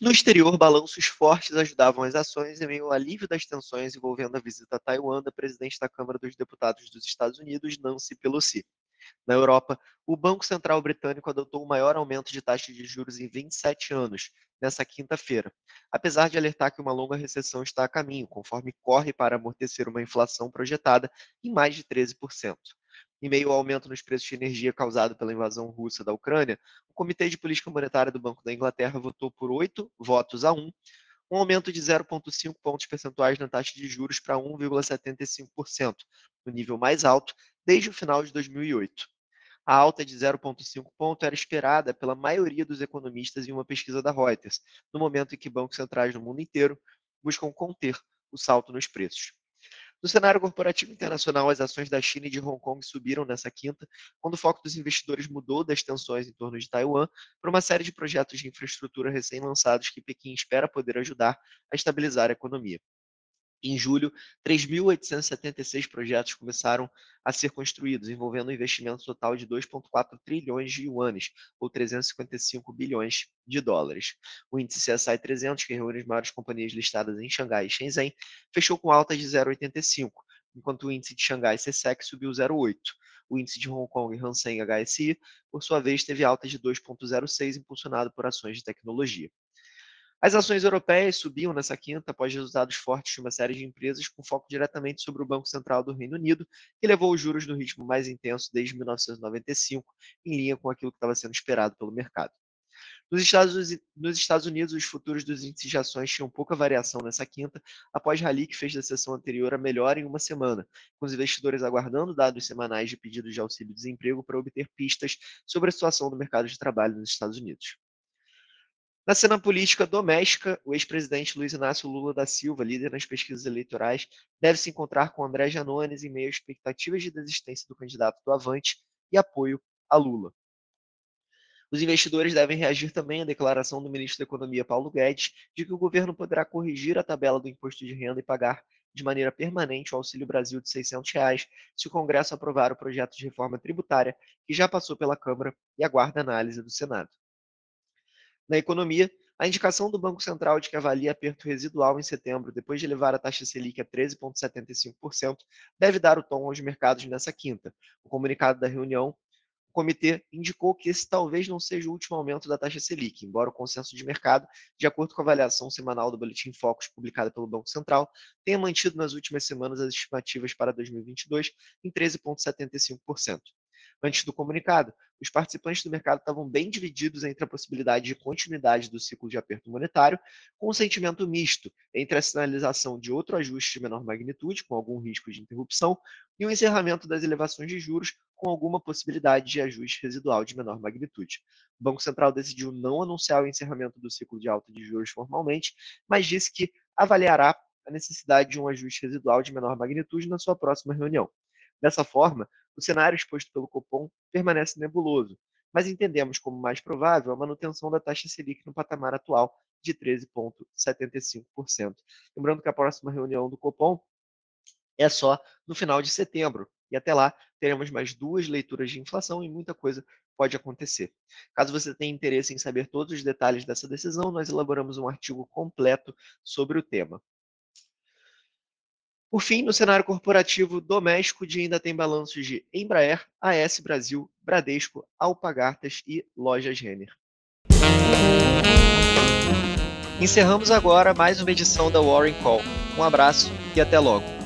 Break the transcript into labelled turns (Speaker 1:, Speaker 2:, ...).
Speaker 1: No exterior, balanços fortes ajudavam as ações em meio ao alívio das tensões envolvendo a visita a Taiwan da presidente da Câmara dos Deputados dos Estados Unidos, Nancy Pelosi. Na Europa, o Banco Central Britânico adotou o maior aumento de taxa de juros em 27 anos, nessa quinta-feira, apesar de alertar que uma longa recessão está a caminho, conforme corre para amortecer uma inflação projetada em mais de 13%. Em meio ao aumento nos preços de energia causado pela invasão russa da Ucrânia, Comitê de Política Monetária do Banco da Inglaterra votou por oito votos a um, um aumento de 0,5 pontos percentuais na taxa de juros para 1,75%, no nível mais alto desde o final de 2008. A alta de 0,5 ponto era esperada pela maioria dos economistas em uma pesquisa da Reuters, no momento em que bancos centrais no mundo inteiro buscam conter o salto nos preços. No cenário corporativo internacional, as ações da China e de Hong Kong subiram nessa quinta, quando o foco dos investidores mudou das tensões em torno de Taiwan para uma série de projetos de infraestrutura recém-lançados que Pequim espera poder ajudar a estabilizar a economia. Em julho, 3.876 projetos começaram a ser construídos, envolvendo um investimento total de 2,4 trilhões de yuanes, ou 355 bilhões de dólares. O índice CSI 300, que reúne as maiores companhias listadas em Xangai e Shenzhen, fechou com alta de 0,85, enquanto o índice de Xangai CSEC subiu 0,8. O índice de Hong Kong Hang Seng HSI, por sua vez, teve alta de 2,06, impulsionado por ações de tecnologia. As ações europeias subiam nessa quinta após resultados fortes de uma série de empresas com foco diretamente sobre o Banco Central do Reino Unido, que levou os juros no ritmo mais intenso desde 1995, em linha com aquilo que estava sendo esperado pelo mercado. Nos Estados, Unidos, os futuros dos índices de ações tinham pouca variação nessa quinta, após rally que fez da sessão anterior a melhor em uma semana, com os investidores aguardando dados semanais de pedidos de auxílio-desemprego para obter pistas sobre a situação do mercado de trabalho nos Estados Unidos. Na cena política doméstica, o ex-presidente Luiz Inácio Lula da Silva, líder nas pesquisas eleitorais, deve se encontrar com André Janones em meio a expectativas de desistência do candidato do Avante e apoio a Lula. Os investidores devem reagir também à declaração do ministro da Economia, Paulo Guedes, de que o governo poderá corrigir a tabela do imposto de renda e pagar de maneira permanente o Auxílio Brasil de 600 reais, se o Congresso aprovar o projeto de reforma tributária que já passou pela Câmara e aguarda análise do Senado. Na economia, a indicação do Banco Central de que avalia aperto residual em setembro, depois de levar a taxa Selic a 13,75%, deve dar o tom aos mercados nessa quinta. O comunicado da reunião, o comitê indicou que esse talvez não seja o último aumento da taxa Selic, embora o consenso de mercado, de acordo com a avaliação semanal do Boletim Focus publicada pelo Banco Central, tenha mantido nas últimas semanas as estimativas para 2022 em 13,75%. Antes do comunicado, os participantes do mercado estavam bem divididos entre a possibilidade de continuidade do ciclo de aperto monetário, com um sentimento misto entre a sinalização de outro ajuste de menor magnitude, com algum risco de interrupção, e o encerramento das elevações de juros, com alguma possibilidade de ajuste residual de menor magnitude. O Banco Central decidiu não anunciar o encerramento do ciclo de alta de juros formalmente, mas disse que avaliará a necessidade de um ajuste residual de menor magnitude na sua próxima reunião. Dessa forma, o cenário exposto pelo Copom permanece nebuloso, mas entendemos como mais provável a manutenção da taxa Selic no patamar atual de 13,75%. Lembrando que a próxima reunião do Copom é só no final de setembro, e até lá teremos mais duas leituras de inflação e muita coisa pode acontecer. Caso você tenha interesse em saber todos os detalhes dessa decisão, nós elaboramos um artigo completo sobre o tema. Por fim, no cenário corporativo doméstico, o dia ainda tem balanços de Embraer, AS Brasil, Bradesco, Alpagartas e Lojas Renner. Encerramos agora mais uma edição da Warren Call. Um abraço e até logo.